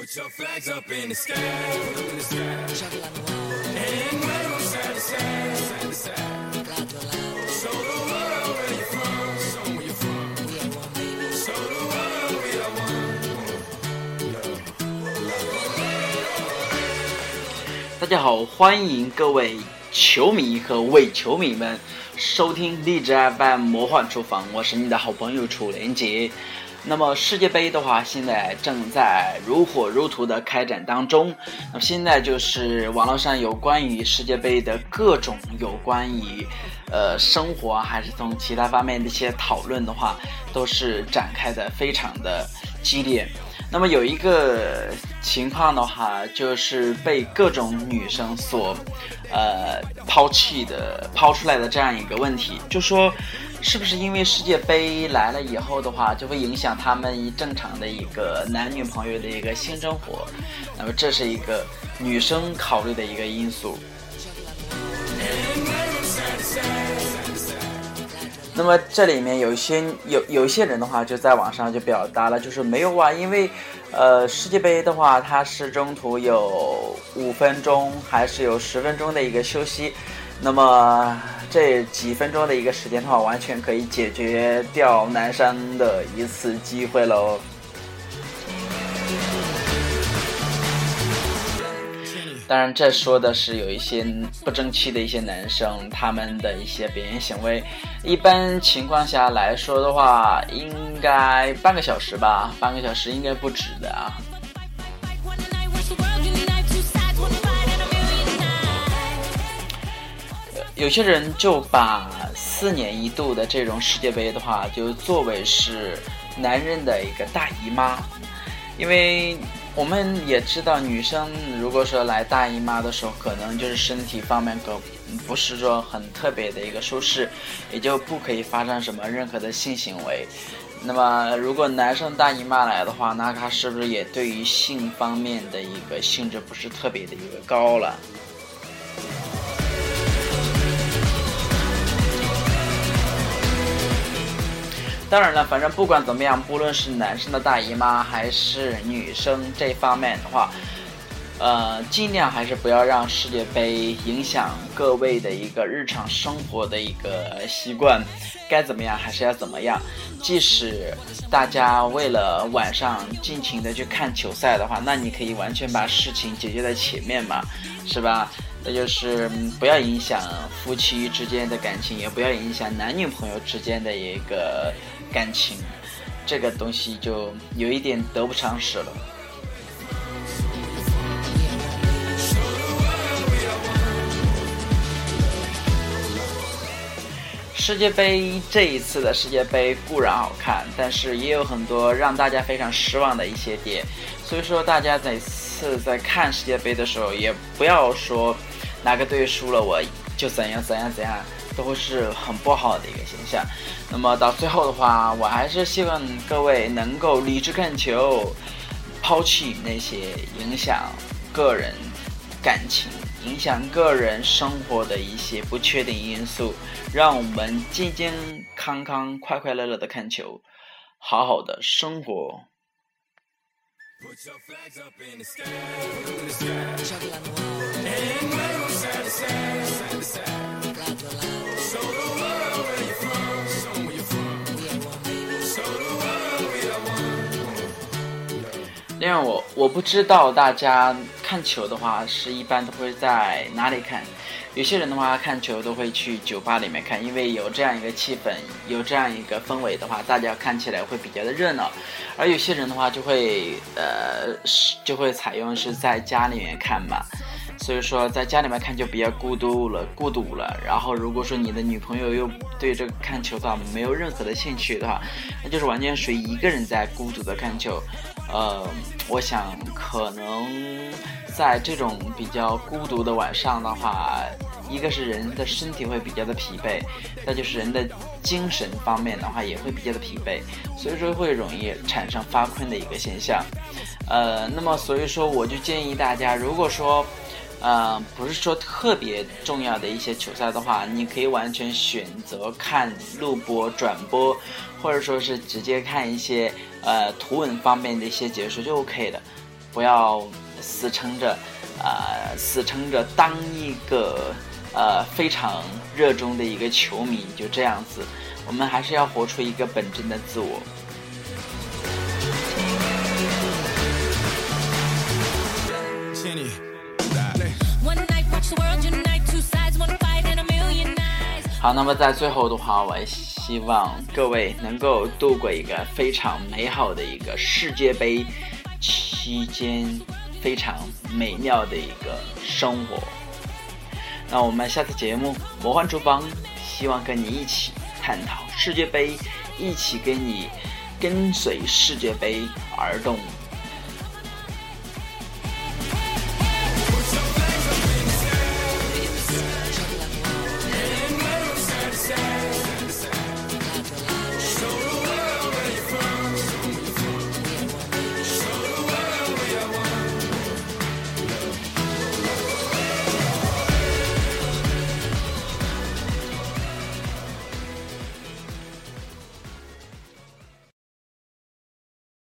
大家好，欢迎各位球迷和伪球迷们收听励志 FM 魔幻厨房，我是你的好朋友楚连杰。那么世界杯的话，现在正在如火如荼的开展当中。那么现在就是网络上有关于世界杯的各种有关于，呃，生活还是从其他方面的一些讨论的话，都是展开的非常的激烈。那么有一个情况的话，就是被各种女生所，呃，抛弃的抛出来的这样一个问题，就说，是不是因为世界杯来了以后的话，就会影响他们一正常的一个男女朋友的一个性生活？那么这是一个女生考虑的一个因素。那么这里面有些有有一些人的话，就在网上就表达了，就是没有啊，因为，呃，世界杯的话，它是中途有五分钟还是有十分钟的一个休息，那么这几分钟的一个时间的话，完全可以解决掉男生的一次机会喽。当然，这说的是有一些不争气的一些男生，他们的一些表现行为。一般情况下来说的话，应该半个小时吧，半个小时应该不止的啊。有些人就把四年一度的这种世界杯的话，就作为是男人的一个大姨妈，因为。我们也知道，女生如果说来大姨妈的时候，可能就是身体方面可不是说很特别的一个舒适，也就不可以发生什么任何的性行为。那么，如果男生大姨妈来的话，那他是不是也对于性方面的一个性质不是特别的一个高了？当然了，反正不管怎么样，不论是男生的大姨妈还是女生这方面的话，呃，尽量还是不要让世界杯影响各位的一个日常生活的一个习惯。该怎么样还是要怎么样。即使大家为了晚上尽情的去看球赛的话，那你可以完全把事情解决在前面嘛，是吧？那就是不要影响夫妻之间的感情，也不要影响男女朋友之间的一个。感情，这个东西就有一点得不偿失了。世界杯这一次的世界杯固然好看，但是也有很多让大家非常失望的一些点。所以说，大家每次在看世界杯的时候，也不要说哪个队输了我就怎样怎样怎样。都是很不好的一个现象。那么到最后的话，我还是希望各位能够理智看球，抛弃那些影响个人感情、影响个人生活的一些不确定因素，让我们健健康康、快快乐乐的看球，好好的生活。另外，我我不知道大家看球的话是一般都会在哪里看。有些人的话看球都会去酒吧里面看，因为有这样一个气氛，有这样一个氛围的话，大家看起来会比较的热闹。而有些人的话就会呃是就会采用是在家里面看嘛。所以说，在家里面看就比较孤独了，孤独了。然后，如果说你的女朋友又对这个看球的话没有任何的兴趣的话，那就是完全属于一个人在孤独的看球。呃，我想可能在这种比较孤独的晚上的话，一个是人的身体会比较的疲惫，再就是人的精神方面的话也会比较的疲惫，所以说会容易产生发困的一个现象。呃，那么所以说我就建议大家，如果说呃，不是说特别重要的一些球赛的话，你可以完全选择看录播转播，或者说是直接看一些呃图文方面的一些解说就 OK 的。不要死撑着，呃，死撑着当一个呃非常热衷的一个球迷，就这样子。我们还是要活出一个本真的自我。好，那么在最后的话，我也希望各位能够度过一个非常美好的一个世界杯期间非常美妙的一个生活。那我们下次节目《魔幻厨房》，希望跟你一起探讨世界杯，一起跟你跟随世界杯而动。